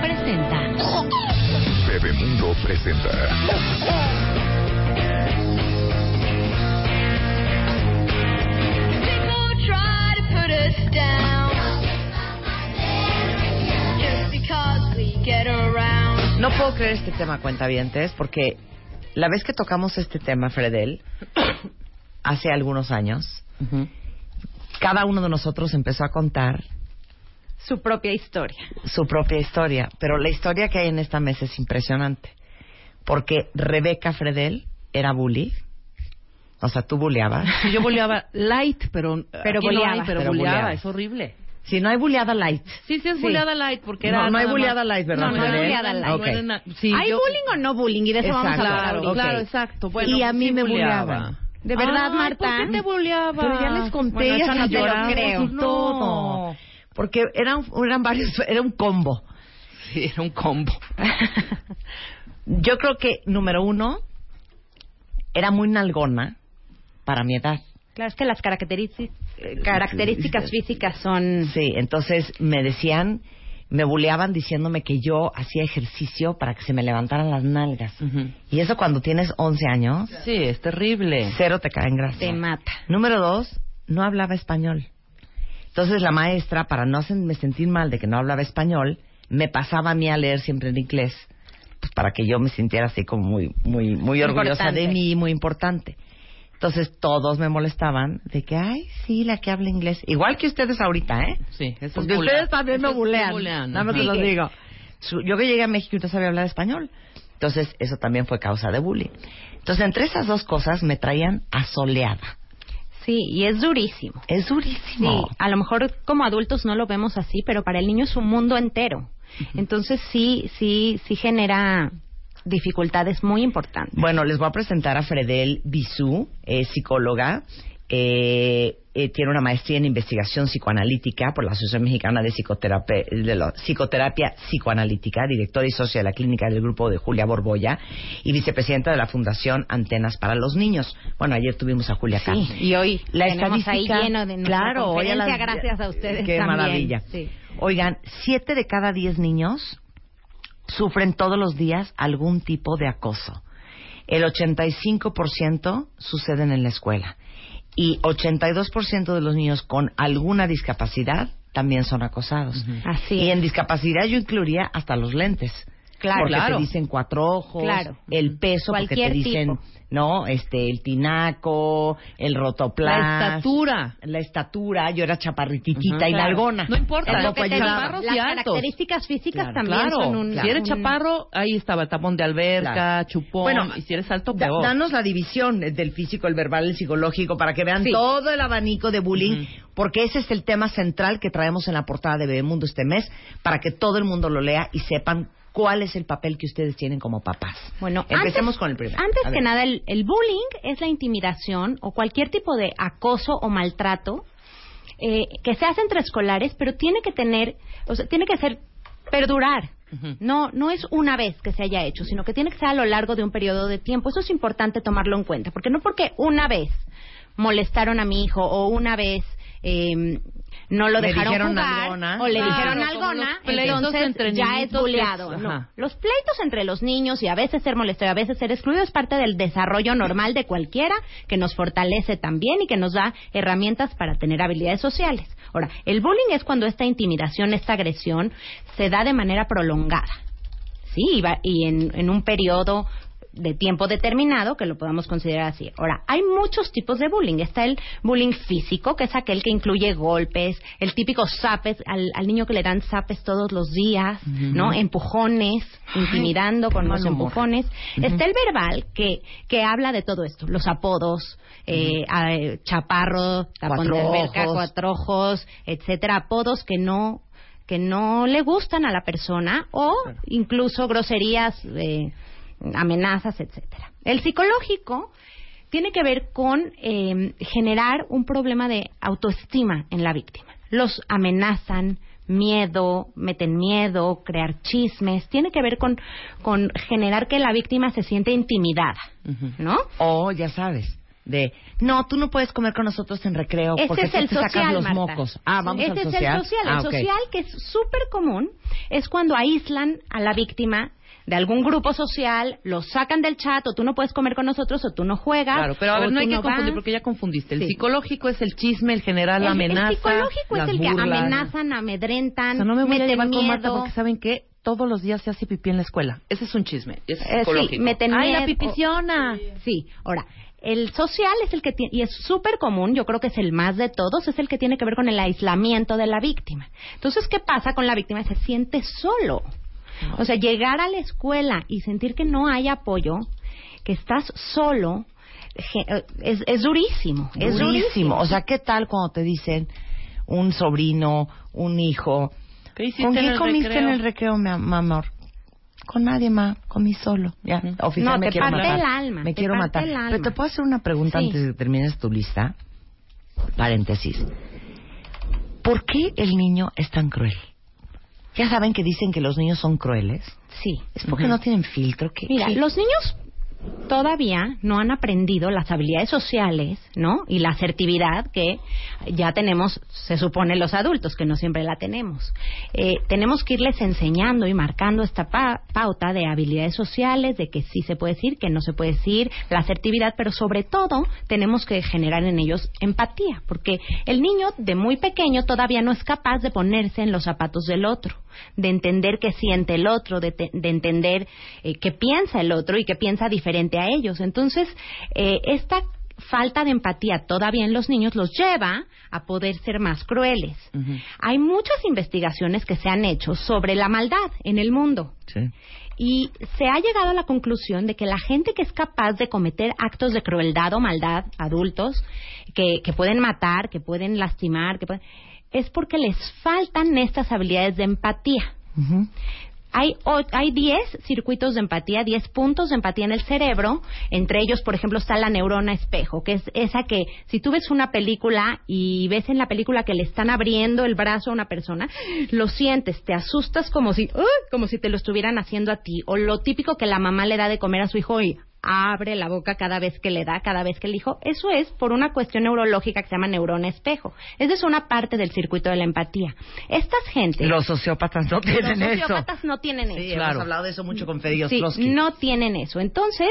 presenta. Bebemundo presenta. People try to put us down just because we get around. No puedo creer este tema, cuentavientes, porque la vez que tocamos este tema, Fredel, hace algunos años, cada uno de nosotros empezó a contar Su propia historia. su propia historia. Pero la historia que hay en esta mesa es impresionante. Porque Rebeca Fredel era bully. O sea, tú bulleabas. Sí, yo boleaba light, pero Pero aquí no hay, pero, Pero es horrible. Si no hay bulleada light. Sí, sí es Sí. light porque No, era no hay nada bulleada más- light, ¿verdad, No, no hay Fredel? bulleada light. Ok. No era na- sí, ¿Hay yo- bullying o no bullying? Y de eso vamos a Exacto. hablar Claro, ahorita. claro, exacto. Bueno, Y a mí sí me buleaba. bulleaban. ¿De verdad, Ay, Marta? ¿Por qué te buleaba? Pero ya les conté, Bueno, ya no te lo creo. y todo. Porque eran, eran varios, era un combo. Sí, era un combo. Yo creo que, número uno, era muy nalgona para mi edad. Claro, es que las características, características físicas son... Sí, entonces me decían, me buleaban diciéndome que yo hacía ejercicio para que se me levantaran las nalgas. Y eso cuando tienes 11 años, Sí, es terrible. cero te cae en gracia. Te mata. Número dos, no hablaba español. Entonces la maestra, para no hacerme sentir mal de que no hablaba español, me pasaba a mí a leer siempre en inglés, pues para que yo me sintiera así como muy, muy, muy orgullosa Importante. de mí, muy importante. Entonces todos me molestaban de que, ay, sí, la que habla inglés. Igual que ustedes ahorita, ¿eh? Sí, eso es Porque ustedes también me eso es bulean. bulean, Nada más los digo. Yo que llegué a México y no sabía hablar español. Entonces, eso también fue causa de bullying. Entonces, entre esas dos cosas me traían asoleada. Sí, y es durísimo. Es Sí, durísimo. a lo mejor como adultos no lo vemos así, pero para el niño es un mundo entero. Entonces sí, sí, sí genera dificultades muy importantes. Bueno, les voy a presentar a Fredel Bisú, es psicóloga. Eh, eh, tiene una maestría en investigación psicoanalítica por la Asociación Mexicana de Psicoterapia, de la Psicoterapia Psicoanalítica, directora y socia de la clínica del grupo de Julia Borboya y vicepresidenta de la Fundación Antenas para los Niños. Bueno, ayer tuvimos a Julia acá. Sí, y hoy La tenemos ahí lleno de claro, hoy a las- gracias a ustedes Qué también. maravilla. Sí. Oigan, siete de cada diez niños sufren todos los días algún tipo de acoso. El 85% suceden en la escuela. Y 82% de los niños con alguna discapacidad también son acosados. Así Y es. en discapacidad yo incluiría hasta los lentes. Claro. porque Claro. te dicen cuatro ojos, Claro. el peso, porque te Cualquier dicen, tipo. no, este, el tinaco, el rotoplas. La estatura. La estatura, yo era chaparrititita y claro. nalgona. No importa, lo que te chaparros Las y altos. características físicas Claro, también Claro, son un... si eres chaparro, ahí estaba el tapón de alberca, Claro. chupón, Bueno, y si eres alto, Da- peor. danos la división del físico, el verbal, el psicológico, para que vean Sí. todo el abanico de bullying, porque ese es el tema central que traemos en la portada de Bebemundo este mes, para que todo el mundo lo lea y sepan cuál es el papel que ustedes tienen como papás. Bueno, empecemos antes- con el primero. Antes A que ver. nada, el, el bullying es la intimidación o cualquier tipo de acoso o maltrato eh, que se hace entre escolares, pero tiene que tener, o sea, tiene que ser perdurar. No, no es una vez que se haya hecho, sino que tiene que ser a lo largo de un periodo de tiempo. Eso es importante tomarlo en cuenta, porque no porque una vez molestaron a mi hijo o una vez eh, no lo Le dejaron jugar o le Claro, dijeron algona, entonces entre ya es bulleado. No. Los pleitos entre los niños y a veces ser molesto y a veces ser excluido es parte del desarrollo normal de cualquiera que nos fortalece también y que nos da herramientas para tener habilidades sociales. Ahora, el bullying es cuando esta intimidación, esta agresión se da de manera prolongada. Sí, y, va- y en, en un periodo de tiempo determinado que lo podamos considerar así. Ahora, hay muchos tipos de bullying. Está el bullying físico, que es aquel que incluye golpes, el típico zapes, al, al niño que le dan zapes todos los días, ¿no? Empujones, intimidando con los empujones. Está el verbal, que, que habla de todo esto, los apodos, eh, eh, chaparro, tapón de alberca, ojos. cuatro ojos, etcétera, apodos que no que no le gustan a la persona o incluso groserías, eh, amenazas, etcétera. El psicológico tiene que ver con eh, generar un problema de autoestima en la víctima. Los amenazan, miedo, meten miedo, crear chismes. Tiene que ver con, con generar que la víctima se siente intimidada, ¿no? O, ya sabes, de, no, tú no puedes comer con nosotros en recreo Ese porque es el te sacas social, los Marta. mocos. Ah, vamos Ese al es social. el social. Ah, el social, que es súper común, es cuando aíslan a la víctima de algún grupo social, lo sacan del chat, o tú no puedes comer con nosotros, o tú no juegas. Claro, pero a ver, no hay que vas. confundir porque ya confundiste. El Sí. psicológico es el chisme, el general, la amenaza. El psicológico es el que burlas. amenazan, amedrentan, O sea, no me voy a llevar con Marta miedo. porque saben que todos los días se hace pipí en la escuela. Ese es un chisme. Es Eh, psicológico. sí, meten Ay, la miedo. pipiciona. Sí, ahora, el social es el que tiene, y es súper común, yo creo que es el más de todos, es el que tiene que ver con el aislamiento de la víctima. Entonces, ¿qué pasa con la víctima? Se siente solo. O sea, llegar a la escuela y sentir que no hay apoyo, que estás solo, eh, es, es durísimo. Es durísimo. O sea, ¿qué tal cuando te dicen un sobrino, un hijo? ¿Qué hiciste ¿Con en quién el comiste recreo? en el recreo, mi am- amor? Con nadie, ma. Comí solo. Ya, oficial, No, me te quiero parte matar. el alma, Me te quiero parte matar. el alma. Pero te puedo hacer una pregunta Sí. antes de que termines tu lista. Paréntesis. ¿Por qué el niño es tan cruel? Ya saben que dicen que los niños son crueles. Sí. Es porque no tienen filtro. ¿Qué- Mira, qué- los niños todavía no han aprendido las habilidades sociales, ¿no? Y la asertividad que ya tenemos, se supone, los adultos, que no siempre la tenemos. Eh, tenemos que irles enseñando y marcando esta pa- pauta de habilidades sociales, de que sí se puede decir, que no se puede decir, la asertividad, pero sobre todo tenemos que generar en ellos empatía, porque el niño de muy pequeño todavía no es capaz de ponerse en los zapatos del otro, de entender qué siente el otro, de, te- de entender eh, qué piensa el otro y qué piensa diferente a ellos. Entonces, eh, esta falta de empatía todavía en los niños los lleva a poder ser más crueles. Hay muchas investigaciones que se han hecho sobre la maldad en el mundo. Sí. Y se ha llegado a la conclusión de que la gente que es capaz de cometer actos de crueldad o maldad, adultos, que, que pueden matar, que pueden lastimar, que pueden- es porque les faltan estas habilidades de empatía. Ujú. Hay, o- hay 10 circuitos de empatía, 10 puntos de empatía en el cerebro. Entre ellos, por ejemplo, está la neurona espejo, que es esa que si tú ves una película y ves en la película que le están abriendo el brazo a una persona, lo sientes, te asustas como si, ¡ay! como si te lo estuvieran haciendo a ti. O lo típico que la mamá le da de comer a su hijo y abre la boca cada vez que le da, cada vez que el hijo. Eso es por una cuestión neurológica que se llama neurona espejo. Esa es una parte del circuito de la empatía. Estas gentes... Los sociópatas no Los tienen eso. sociópatas no tienen Sí, eso. hemos hablado de eso mucho con Fede Sí, no tienen eso. Entonces,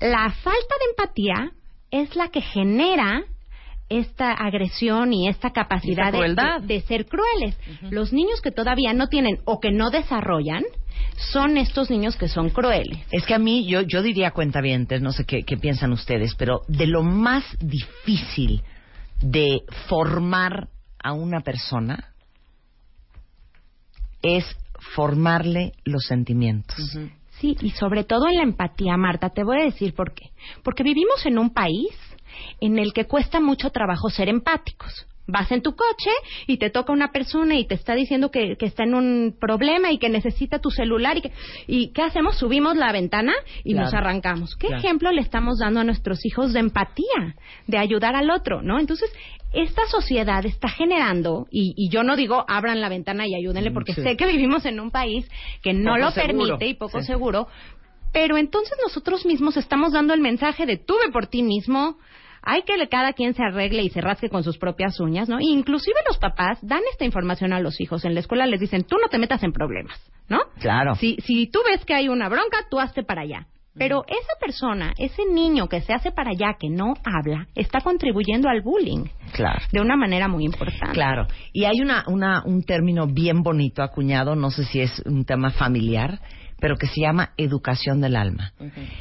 la falta de empatía es la que genera esta agresión y esta capacidad de ser crueles. Los niños que todavía no tienen o que no desarrollan son estos niños que son crueles. Es que a mí, yo, yo diría cuentavientes, no sé qué, qué piensan ustedes, pero de lo más difícil de formar a una persona es formarle los sentimientos. Sí, y sobre todo en la empatía, Marta, te voy a decir por qué. Porque vivimos en un país en el que cuesta mucho trabajo ser empáticos. Vas en tu coche y te toca una persona y te está diciendo que, que está en un problema y que necesita tu celular. ¿Y, que, ¿y qué hacemos? Subimos la ventana y Claro. nos arrancamos. ¿Qué Claro. ejemplo le estamos dando a nuestros hijos de empatía, de ayudar al otro, no? Entonces, esta sociedad está generando, y, y yo no digo abran la ventana y ayúdenle, porque sí. sé que vivimos en un país que no Poco lo seguro. permite y poco Sí. seguro, pero entonces nosotros mismos estamos dando el mensaje de tú ve por ti mismo, hay que cada quien se arregle y se rasque con sus propias uñas, ¿no? Inclusive los papás dan esta información a los hijos. En la escuela les dicen, tú no te metas en problemas, ¿no? Claro. Si, si tú ves que hay una bronca, tú hazte para allá. Pero esa persona, ese niño que se hace para allá, que no habla, está contribuyendo al bullying Claro. de una manera muy importante. Claro. Y hay una, una, un término bien bonito acuñado, no sé si es un tema familiar, pero que se llama educación del alma.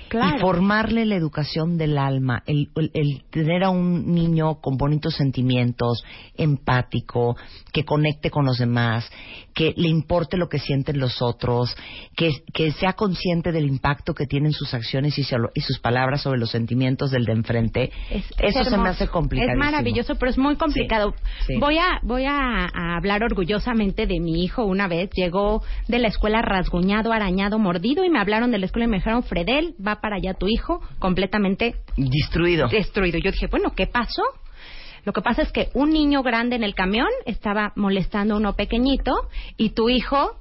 Claro. Y formarle la educación del alma, el, el- el tener a un niño con bonitos sentimientos, empático, que conecte con los demás, que le importe lo que sienten los otros, que, que sea consciente del impacto que tienen sus acciones y, y sus palabras sobre los sentimientos del de enfrente. Es- es Eso se me hace complicado. Es maravilloso, pero es muy complicado. Sí, sí. Voy a voy a, a hablar orgullosamente de mi hijo. Una vez llegó de la escuela rasguñado, arañado, mordido y me hablaron de la escuela y me dijeron, Fredel, va para allá tu hijo completamente Destruido. destruido. Yo dije, bueno, ¿qué pasó? Lo que pasa es que un niño grande en el camión estaba molestando a uno pequeñito y tu hijo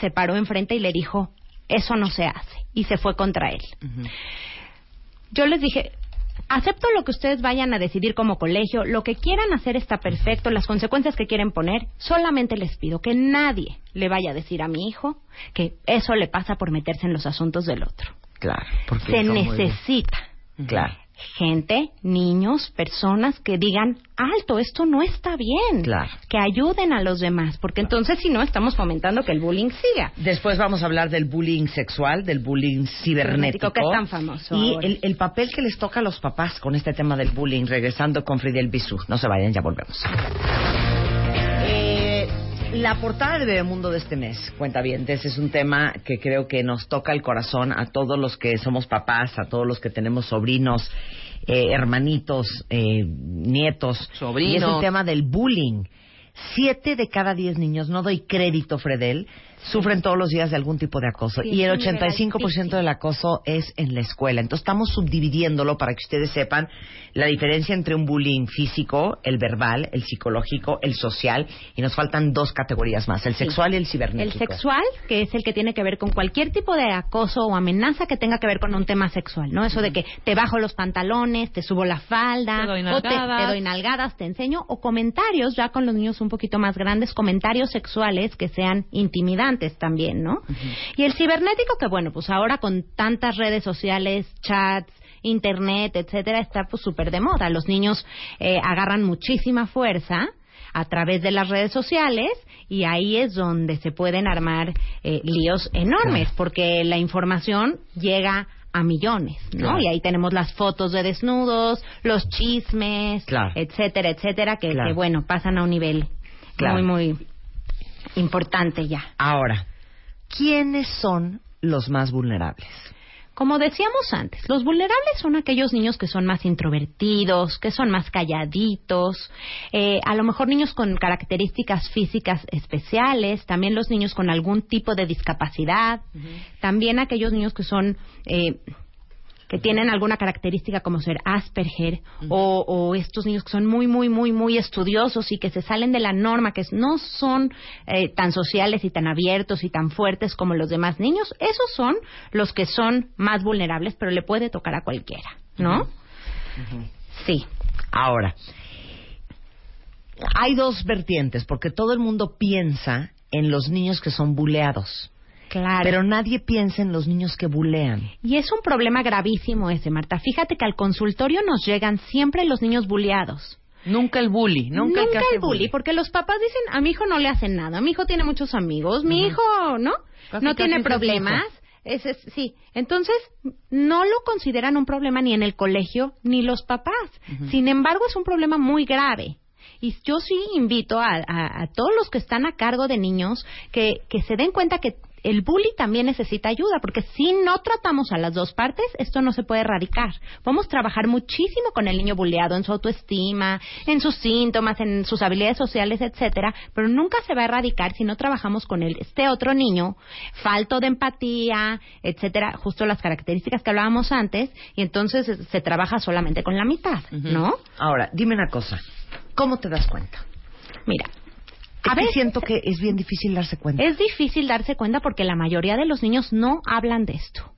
se paró enfrente y le dijo, eso no se hace. Y se fue contra él. Yo les dije, acepto lo que ustedes vayan a decidir como colegio, lo que quieran hacer está perfecto, las consecuencias que quieren poner, solamente les pido que nadie le vaya a decir a mi hijo que eso le pasa por meterse en los asuntos del otro. Claro. porque Se necesita Claro. Gente, niños, personas que digan, alto, esto no está bien. Claro. Que ayuden a los demás, porque entonces si no estamos fomentando que el bullying siga. Después vamos a hablar del bullying sexual, del bullying cibernético. Cibernético, que es tan famoso Y el papel que les toca a los papás con este tema del bullying, regresando con Fidel Bisú. No se vayan, ya volvemos. La portada de Bebemundo de este mes, cuenta bien, es un tema que creo que nos toca el corazón a todos los que somos papás, a todos los que tenemos sobrinos, eh, hermanitos, eh, nietos. Sobrinos. Y es el tema del bullying. Siete de cada diez niños, no doy crédito, Fredel, sufren todos los días de algún tipo de acoso. Sí, y el es un nivel 85% del acoso es en la escuela. Entonces estamos subdividiéndolo para que ustedes sepan la diferencia entre un bullying físico, el verbal, el psicológico, el social, y nos faltan dos categorías más, el Sí. sexual y el El cibernético. sexual, que es el que tiene que ver con cualquier tipo de acoso o amenaza que tenga que ver con un tema sexual, ¿no? Eso de que te bajo los pantalones, te subo la falda, Te doy o te, nalgadas. te doy nalgadas, te enseño, o comentarios, ya con los niños un poquito más grandes, comentarios sexuales que sean intimidantes también, ¿no? Y el cibernético, que bueno, pues ahora con tantas redes sociales, chats, internet, etcétera, está pues súper de moda. Los niños eh, agarran muchísima fuerza a través de las redes sociales y ahí es donde se pueden armar eh, líos enormes porque la información llega a millones, ¿no? Claro. Y ahí tenemos las fotos de desnudos, los chismes, Claro. etcétera, etcétera, que, que, bueno, pasan a un nivel muy, muy importante ya. Ahora, ¿quiénes son los más vulnerables? Como decíamos antes, los vulnerables son aquellos niños que son más introvertidos, que son más calladitos, eh, a lo mejor niños con características físicas especiales, también los niños con algún tipo de discapacidad, también aquellos niños que son eh, que tienen alguna característica como ser Asperger o, o estos niños que son muy, muy, muy, muy estudiosos y que se salen de la norma, que no son eh, tan sociales y tan abiertos y tan fuertes como los demás niños, esos son los que son más vulnerables, pero le puede tocar a cualquiera, ¿no? Sí. Ahora, hay dos vertientes, porque todo el mundo piensa en los niños que son buleados, Claro. pero nadie piensa en los niños que bulean. Y es un problema gravísimo ese, Marta. Fíjate que al consultorio nos llegan siempre los niños buleados. Nunca el bully, nunca, el, que hace el bully, porque los papás dicen, a mi hijo no le hacen nada, mi hijo tiene muchos amigos, mi hijo, ¿no? Casi, no casi tiene es problemas. es- sí, entonces no lo consideran un problema ni en el colegio ni los papás. Sin embargo, es un problema muy grave. Y yo sí invito a, a- a todos los que están a cargo de niños que, que se den cuenta que el bully también necesita ayuda, porque si no tratamos a las dos partes, esto no se puede erradicar. Podemos trabajar muchísimo con el niño bulleado en su autoestima, en sus síntomas, en sus habilidades sociales, etcétera, pero nunca se va a erradicar si no trabajamos con él. Este otro niño, falto de empatía, etcétera, justo las características que hablábamos antes, y entonces se- se trabaja solamente con la mitad, ¿no? Ahora, dime una cosa, ¿cómo te das cuenta? Mira, A veces siento que es bien difícil darse cuenta. es difícil darse cuenta porque la mayoría de los niños no hablan de esto.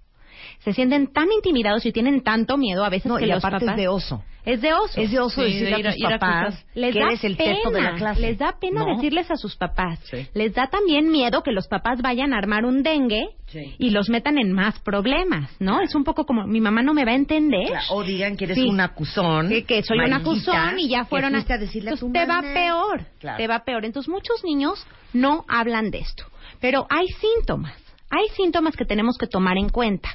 Se sienten tan intimidados y tienen tanto miedo a veces no, que y los aparte papás... es de oso. Es de oso. Es de oso Sí, decirle de ir a a- tus ir a papás acusar. les que da eres el pena, teto de la clase. Les da pena ¿no? decirles a sus papás. Sí. Les da también miedo que los papás vayan a armar un dengue Sí. y los metan en más problemas, ¿no? Es un poco como mi mamá no me va a entender. Claro, O digan que eres Sí. un acusón. que, que soy un acusón y ya fueron fuiste a decirle a tu te va peor, Claro. te va peor. Entonces muchos niños no hablan de esto, pero hay síntomas, hay síntomas que tenemos que tomar en cuenta.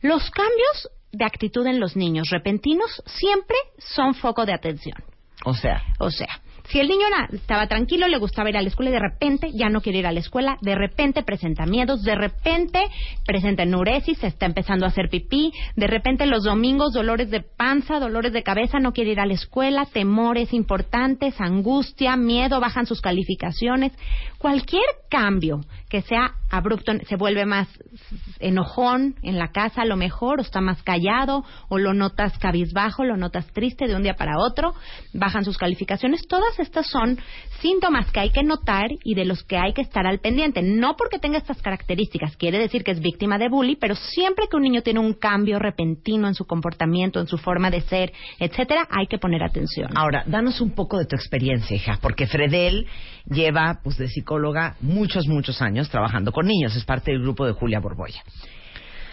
Los cambios de actitud en los niños repentinos siempre son foco de atención. O sea, O sea, si el niño era- estaba tranquilo, le gustaba ir a la escuela y de repente ya no quiere ir a la escuela, de repente presenta miedos, de repente presenta enuresis, se está empezando a hacer pipí, de repente los domingos dolores de panza, dolores de cabeza, no quiere ir a la escuela, temores importantes, angustia, miedo, bajan sus calificaciones. Cualquier cambio que sea abrupto, se vuelve más enojón en la casa a lo mejor, o está más callado, o lo notas cabizbajo, lo notas triste de un día para otro, bajan sus calificaciones. Todas estas son síntomas que hay que notar y de los que hay que estar al pendiente. No porque tenga estas características, quiere decir que es víctima de bullying, pero siempre que un niño tiene un cambio repentino en su comportamiento, en su forma de ser, etcétera, hay que poner atención. ahora, danos un poco de tu experiencia, hija, porque Fredel lleva, pues, de psicóloga muchos, muchos años trabajando con niños. Es parte del grupo de Julia Borboya.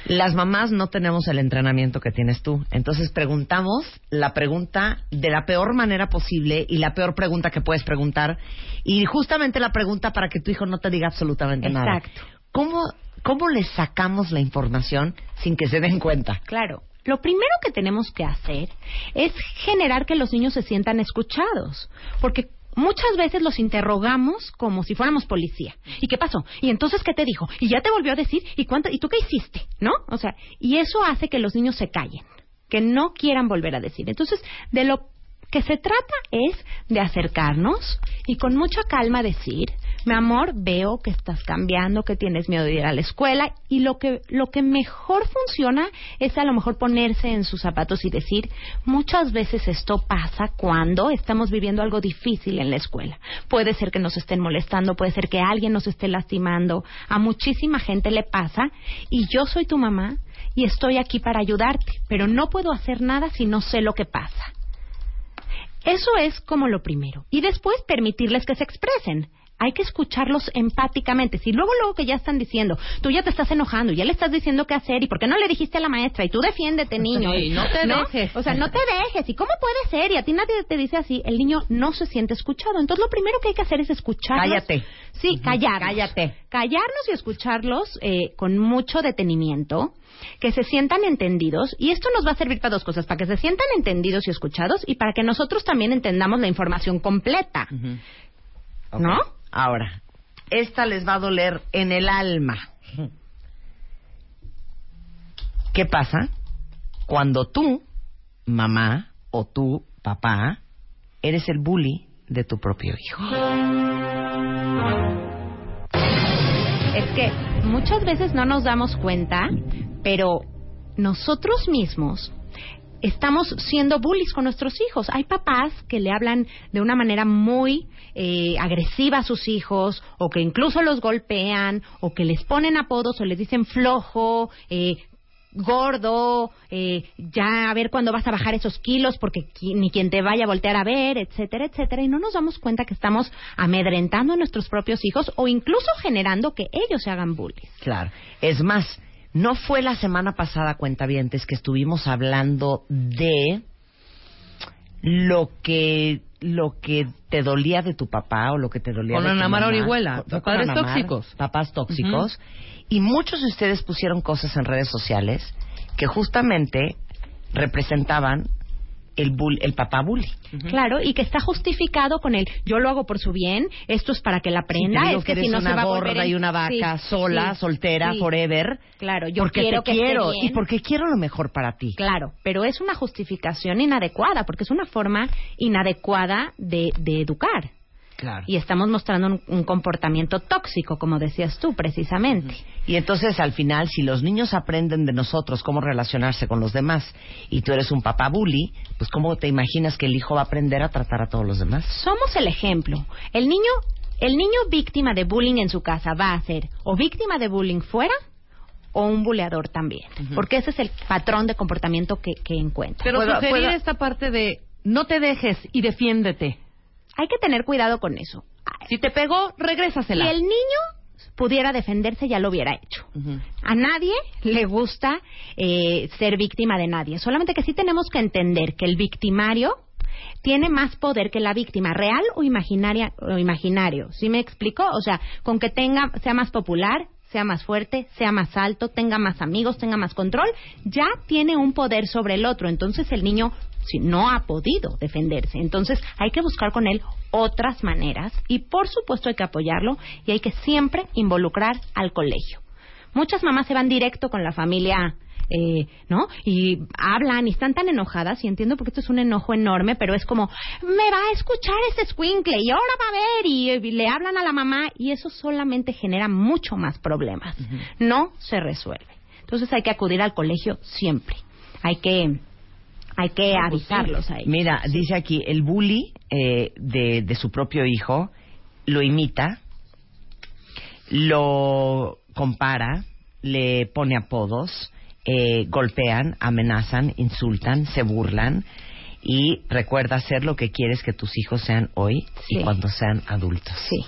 Las mamás no tenemos el entrenamiento que tienes tú. Entonces preguntamos la pregunta de la peor manera posible y la peor pregunta que puedes preguntar. Y justamente la pregunta para que tu hijo no te diga absolutamente nada. Exacto. ¿Cómo, ¿Cómo le sacamos la información sin que se den cuenta? Claro. Lo primero que tenemos que hacer es generar que los niños se sientan escuchados, porque muchas veces los interrogamos como si fuéramos policía. ¿Y qué pasó? ¿Y entonces qué te dijo? ¿Y ya te volvió a decir? ¿Y cuánto? ¿Y tú qué hiciste? ¿No? O sea, y eso hace que los niños se callen, que no quieran volver a decir. Entonces, de lo que se trata es de acercarnos y con mucha calma decir, mi amor, veo que estás cambiando, que tienes miedo de ir a la escuela y lo que lo que mejor funciona es a lo mejor ponerse en sus zapatos y decir, muchas veces esto pasa cuando estamos viviendo algo difícil en la escuela. Puede ser que nos estén molestando, puede ser que alguien nos esté lastimando, a muchísima gente le pasa y yo soy tu mamá y estoy aquí para ayudarte, pero no puedo hacer nada si no sé lo que pasa. Eso es como lo primero. Y después permitirles que se expresen. Hay que escucharlos empáticamente. Si luego, luego que ya están diciendo, tú ya te estás enojando, ya le estás diciendo qué hacer, y por qué no le dijiste a la maestra, y tú defiéndete, niño. Sí, no te dejes. O sea, no te dejes. ¿Y cómo puede ser? Y a ti nadie te dice así. El niño no se siente escuchado. Entonces, lo primero que hay que hacer es escucharlos. Cállate. Sí, callarnos. Cállate. Callarnos y escucharlos eh, con mucho detenimiento, que se sientan entendidos. Y esto nos va a servir para dos cosas: para que se sientan entendidos y escuchados, y para que nosotros también entendamos la información completa. ¿No? Ahora, esta les va a doler en el alma. ¿Qué pasa cuando tú, mamá, o tú, papá, eres el bully de tu propio hijo? Es que muchas veces no nos damos cuenta, pero nosotros mismos estamos siendo bullies con nuestros hijos. Hay papás que le hablan de una manera muy eh, agresiva a sus hijos, o que incluso los golpean, o que les ponen apodos, o les dicen flojo, eh, gordo, eh, ya a ver cuándo vas a bajar esos kilos porque qui- ni quien te vaya a voltear a ver, etcétera, etcétera, y no nos damos cuenta que estamos amedrentando a nuestros propios hijos o incluso generando que ellos se hagan bullies. Claro. Es más, no fue la semana pasada, cuentavientes, que estuvimos hablando de lo que lo que te dolía de tu papá o lo que te dolía de tu mamá. Orihuela, padres tóxicos. papás tóxicos y muchos de ustedes pusieron cosas en redes sociales que justamente representaban el bull- el papá bully Claro, y que está justificado con el yo lo hago por su bien, esto es para que la aprenda, es que, eres si no una se va a volver gorda en- y una vaca Sí, sola sí, soltera sí. forever Claro, yo porque quiero te que esté quiero bien. y porque quiero lo mejor para ti Claro, pero es una justificación inadecuada, porque es una forma inadecuada de, de educar. Claro Y estamos mostrando un, un comportamiento tóxico, como decías tú, precisamente. Y entonces al final, si los niños aprenden de nosotros cómo relacionarse con los demás y tú eres un papá bully, pues ¿cómo te imaginas que el hijo va a aprender a tratar a todos los demás? Somos el ejemplo. El niño, el niño víctima de bullying en su casa va a ser o víctima de bullying fuera o un buleador también, porque ese es el patrón de comportamiento que, que encuentra. Pero Puedo- sugerir puedo- esta parte de no te dejes y defiéndete. Hay que tener cuidado con eso. Si te pegó, Si regrésasela. el niño pudiera defenderse, ya lo hubiera hecho. A nadie le gusta eh, ser víctima de nadie. Solamente que sí tenemos que entender que el victimario tiene más poder que la víctima, real o imaginaria o imaginario. ¿Sí me explico? O sea, con que tenga sea más popular, sea más fuerte, sea más alto, tenga más amigos, tenga más control, ya tiene un poder sobre el otro. Entonces el niño si no ha podido defenderse. Entonces hay que buscar con él otras maneras y por supuesto hay que apoyarlo y hay que siempre involucrar al colegio. Muchas mamás se van directo con la familia, eh, ¿no? Y hablan y están tan enojadas y entiendo porque esto es un enojo enorme, pero es como, me va a escuchar ese squinkle y ahora va a ver y, eh, le hablan a la mamá y eso solamente genera mucho más problemas. No se resuelve. Entonces hay que acudir al colegio siempre. Hay que, hay que avisarlos a ellos. Mira, dice aquí, el bully eh, de, de su propio hijo lo imita, lo compara, le pone apodos, eh, golpean, amenazan, insultan, se burlan y recuerda hacer lo que quieres que tus hijos sean hoy y Sí. cuando sean adultos. Sí.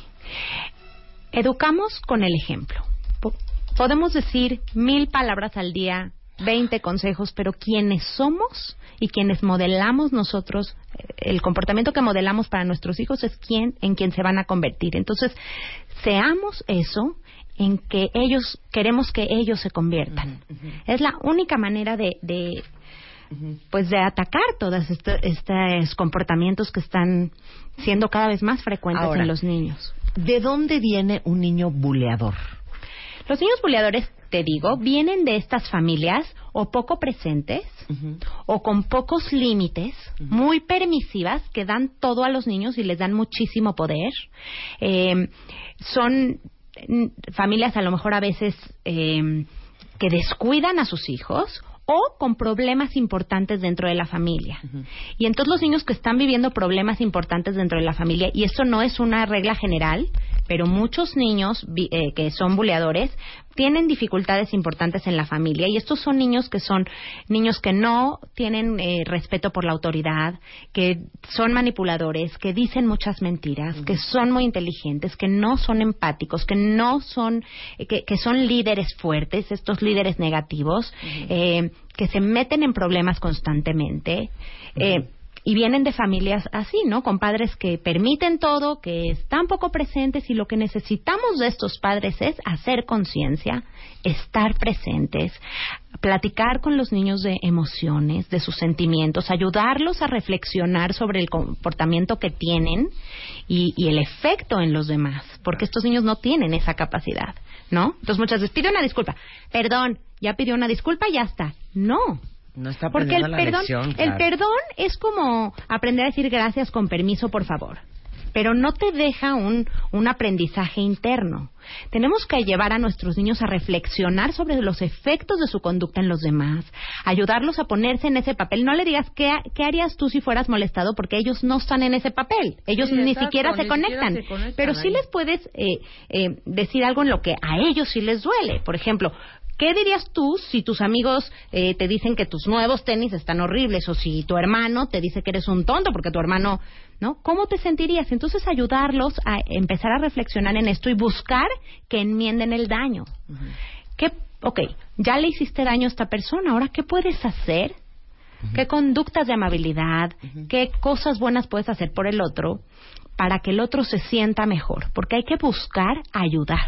Educamos con el ejemplo. Po- podemos decir mil palabras al día, 20 consejos, pero quienes somos y quienes modelamos nosotros, eh, el comportamiento que modelamos para nuestros hijos es quien, en quien se van a convertir. Entonces, seamos eso en que ellos, queremos que ellos se conviertan. Es la única manera de, de pues de atacar todos estos, estos comportamientos que están siendo cada vez más frecuentes Ahora, en los niños. ¿De dónde viene un niño buleador? Los niños buleadores, te digo, vienen de estas familias o poco presentes o con pocos límites, muy permisivas, que dan todo a los niños y les dan muchísimo poder. Eh, son mm, familias a lo mejor a veces eh, que descuidan a sus hijos o con problemas importantes dentro de la familia. Y entonces los niños que están viviendo problemas importantes dentro de la familia, y esto no es una regla general, pero muchos niños eh, que son buleadores tienen dificultades importantes en la familia y estos son niños que son niños que no tienen eh, respeto por la autoridad, que son manipuladores, que dicen muchas mentiras, que son muy inteligentes, que no son empáticos, que no son, eh, que, que son líderes fuertes, estos líderes negativos, eh, que se meten en problemas constantemente. eh, y vienen de familias así, ¿no? Con padres que permiten todo, que están poco presentes y lo que necesitamos de estos padres es hacer conciencia, estar presentes, platicar con los niños de emociones, de sus sentimientos, ayudarlos a reflexionar sobre el comportamiento que tienen y, y el efecto en los demás, porque estos niños no tienen esa capacidad, ¿no? Entonces muchas veces pide una disculpa, perdón, ya pidió una disculpa, ya está. No, No está porque el la perdón, lección, el perdón es como aprender a decir gracias con permiso, por favor. Pero no te deja un, un aprendizaje interno. Tenemos que llevar a nuestros niños a reflexionar sobre los efectos de su conducta en los demás, ayudarlos a ponerse en ese papel. No le digas qué, qué harías tú si fueras molestado, porque ellos no están en ese papel. Ellos Sí, ni exacto, siquiera se ni siquiera conectan. se conectan Pero sí ahí. les puedes eh, eh, decir algo en lo que a ellos sí les duele. Por ejemplo, ¿qué dirías tú si tus amigos eh, te dicen que tus nuevos tenis están horribles o si tu hermano te dice que eres un tonto porque tu hermano, ¿no? ¿Cómo te sentirías? Entonces ayudarlos a empezar a reflexionar en esto y buscar que enmienden el daño. ¿Qué, ok, ya le hiciste daño a esta persona, ahora ¿qué puedes hacer? ¿Qué conductas de amabilidad? ¿Qué cosas buenas puedes hacer por el otro para que el otro se sienta mejor? Porque hay que buscar ayudar.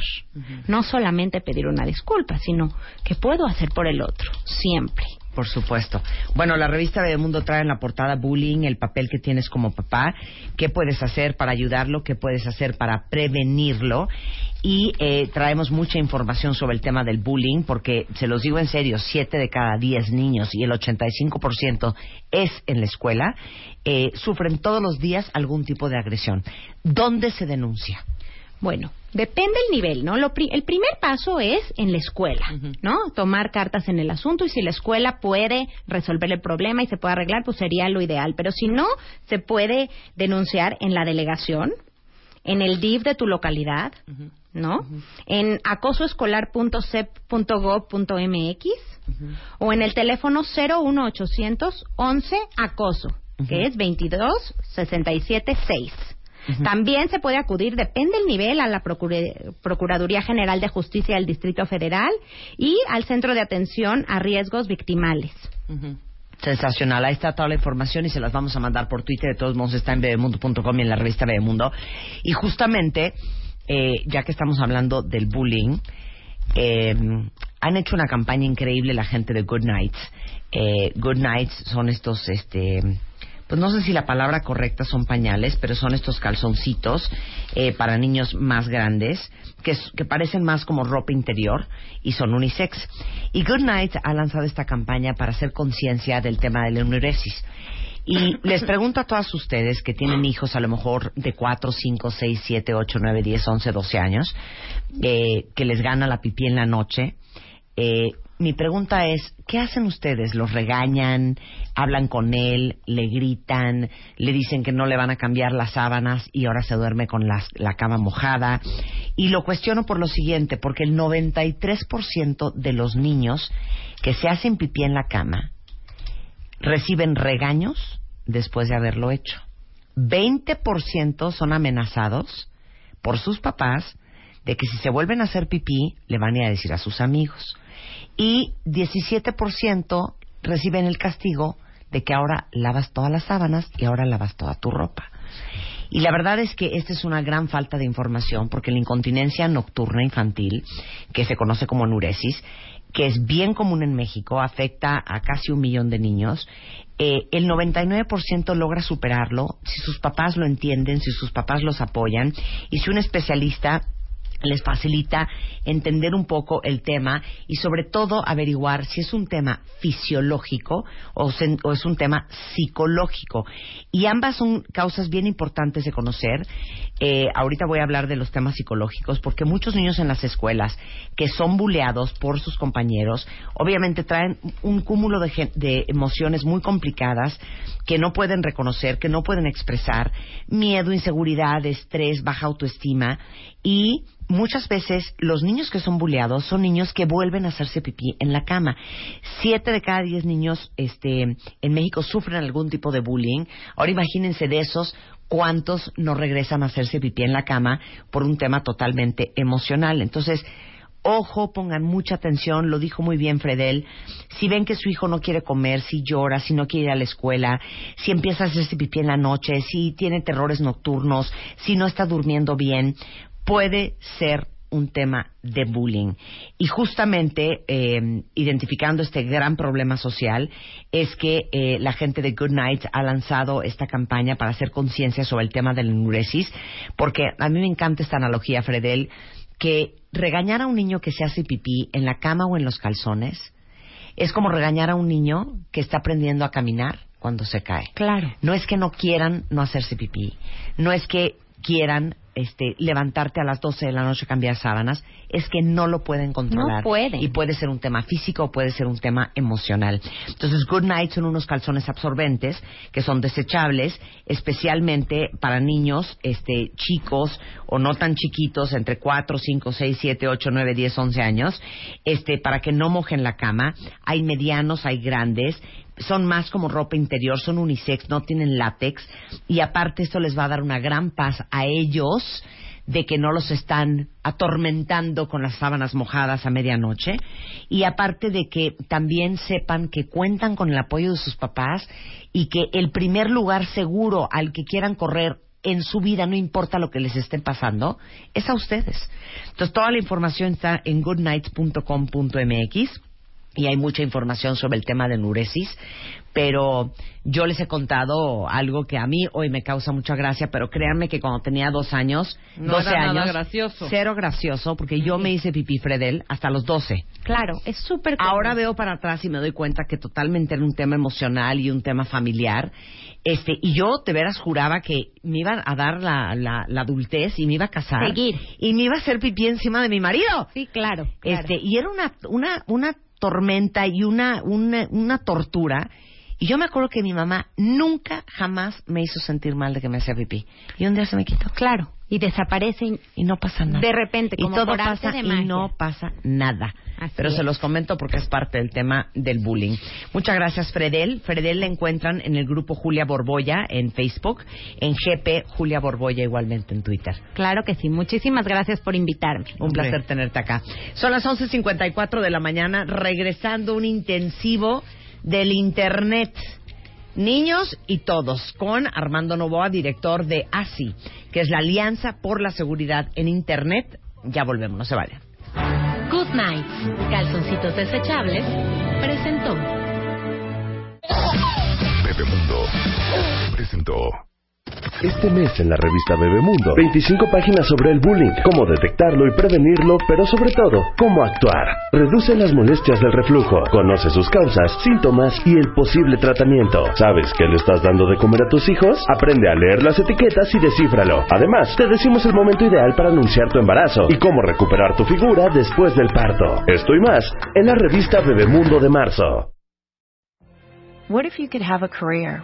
No solamente pedir una disculpa, sino ¿qué puedo hacer por el otro? Siempre. Por supuesto. Bueno, la revista Mundo trae en la portada bullying, el papel que tienes como papá, qué puedes hacer para ayudarlo, qué puedes hacer para prevenirlo. Y eh, traemos mucha información sobre el tema del bullying, porque se los digo en serio, siete de cada diez niños y el 85% es en la escuela, eh, sufren todos los días algún tipo de agresión. ¿Dónde se denuncia? Bueno, depende el nivel, ¿no? Lo pri- el primer paso es en la escuela, ¿no? Tomar cartas en el asunto y si la escuela puede resolver el problema y se puede arreglar, pues sería lo ideal. Pero si no, se puede denunciar en la delegación, en el DIF de tu localidad ¿no? En acosoescolar.cep.gov.mx o en el teléfono 01800 11 acoso, que es 22 67 6. También se puede acudir, depende del nivel, a la Procuraduría General de Justicia del Distrito Federal y al Centro de Atención a Riesgos Victimales. Sensacional, ahí está toda la información y se las vamos a mandar por Twitter. De todos modos, está en bebemundo.com y en la revista Bebemundo. Y justamente, eh, ya que estamos hablando del bullying, eh, han hecho una campaña increíble la gente de Good Nights. Eh, Good Nights son estos, este, pues no sé si la palabra correcta son pañales, pero son estos calzoncitos eh, para niños más grandes que, que parecen más como ropa interior y son unisex. Y Good Night ha lanzado esta campaña para hacer conciencia del tema de la enuresis. Y les pregunto a todas ustedes que tienen hijos a lo mejor de 4, 5, 6, 7, 8, 9, 10, 11, 12 años, eh, que les gana la pipí en la noche. Eh, mi pregunta es, ¿qué hacen ustedes? ¿Los regañan? ¿Hablan con él? ¿Le gritan? ¿Le dicen que no le van a cambiar las sábanas y ahora se duerme con la cama mojada? Y lo cuestiono por lo siguiente, porque el 93% de los niños que se hacen pipí en la cama reciben regaños después de haberlo hecho. 20% son amenazados por sus papás de que si se vuelven a hacer pipí le van a decir a sus amigos. Y 17% reciben el castigo de que ahora lavas todas las sábanas y ahora lavas toda tu ropa. Y la verdad es que esta es una gran falta de información porque la incontinencia nocturna infantil, que se conoce como enuresis, que es bien común en México, afecta a casi un millón de niños, eh, el 99% logra superarlo si sus papás lo entienden, si sus papás los apoyan y si un especialista les facilita entender un poco el tema y sobre todo averiguar si es un tema fisiológico o, es un tema psicológico. Y ambas son causas bien importantes de conocer. Eh, ahorita voy a hablar de los temas psicológicos porque muchos niños en las escuelas que son buleados por sus compañeros obviamente traen un cúmulo de, de emociones muy complicadas que no pueden reconocer, que no pueden expresar, miedo, inseguridad, estrés, baja autoestima y muchas veces los niños que son buleados son niños que vuelven a hacerse pipí en la cama. Siete de cada diez niños este, en México sufren algún tipo de bullying. Ahora imagínense de esos cuántos no regresan a hacerse pipí en la cama por un tema totalmente emocional. Entonces, Ojo, pongan mucha atención, lo dijo muy bien Fredel. Si ven que su hijo no quiere comer, si llora, si no quiere ir a la escuela, si empieza a hacerse pipí en la noche, si tiene terrores nocturnos, si no está durmiendo bien, puede ser un tema de bullying. Y justamente eh, identificando este gran problema social es que eh, la gente de Good Night ha lanzado esta campaña para hacer conciencia sobre el tema de la enuresis, porque a mí me encanta esta analogía, Fredel, que regañar a un niño que se hace pipí en la cama o en los calzones es como regañar a un niño que está aprendiendo a caminar cuando se cae. Claro. No es que no quieran no hacerse pipí, no es que quieran este, levantarte a las 12 de la noche a cambiar sábanas, es que no lo pueden controlar. No pueden. Y puede ser un tema físico o puede ser un tema emocional. Entonces, Good Night son unos calzones absorbentes que son desechables, especialmente para niños este, chicos o no tan chiquitos, entre 4, 5, 6, 7, 8, 9, 10, 11 años, este, para que no mojen la cama. Hay medianos, hay grandes son más como ropa interior, son unisex, no tienen látex y aparte esto les va a dar una gran paz a ellos de que no los están atormentando con las sábanas mojadas a medianoche y aparte de que también sepan que cuentan con el apoyo de sus papás y que el primer lugar seguro al que quieran correr en su vida, no importa lo que les esté pasando, es a ustedes. Entonces toda la información está en goodnights.com.mx y hay mucha información sobre el tema de enuresis, pero yo les he contado algo que a mí hoy me causa mucha gracia, pero créanme que cuando tenía dos años, No 12 era nada años, gracioso. cero gracioso, porque yo me hice pipí Fredel hasta los 12. Claro, es súper. Ahora veo para atrás y me doy cuenta que totalmente era un tema emocional y un tema familiar. Este, y yo de veras juraba que me iban a dar la, la, la adultez y me iba a casar. Seguir. Y me iba a hacer pipí encima de mi marido. Sí, claro. claro. Este, y era una, una, una tormenta y una, una, una tortura. Y yo me acuerdo que mi mamá nunca, jamás me hizo sentir mal de que me hacía pipí. Y un día se me quitó. Claro. y desaparecen y no pasa nada. de repente, y como todo por arte pasa de y no pasa nada. Así Pero se los comento porque es parte del tema del bullying. Muchas gracias, Fredel. Fredel la encuentran en el grupo Julia Borboya en Facebook, en GP Julia Borboya igualmente en Twitter. Claro que sí. Muchísimas gracias por invitarme. Un placer tenerte acá. Son las 11.54 de la mañana, regresando un intensivo del Internet. Niños y todos, con Armando Novoa, director de ASI, que es la Alianza por la Seguridad en Internet. Ya volvemos, no se vayan. Good Nights, calzoncitos desechables, presentó. Bebemundo presentó. Este mes en la revista Bebemundo, 25 páginas sobre el bullying, cómo detectarlo y prevenirlo, pero sobre todo, cómo actuar. Reduce las molestias del reflujo, conoce sus causas, síntomas y el posible tratamiento. ¿Sabes qué le estás dando de comer a tus hijos? Aprende a leer las etiquetas y descífralo. Además, te decimos el momento ideal para anunciar tu embarazo y cómo recuperar tu figura después del parto. Esto y más en la revista Bebemundo de marzo. What if you could have a career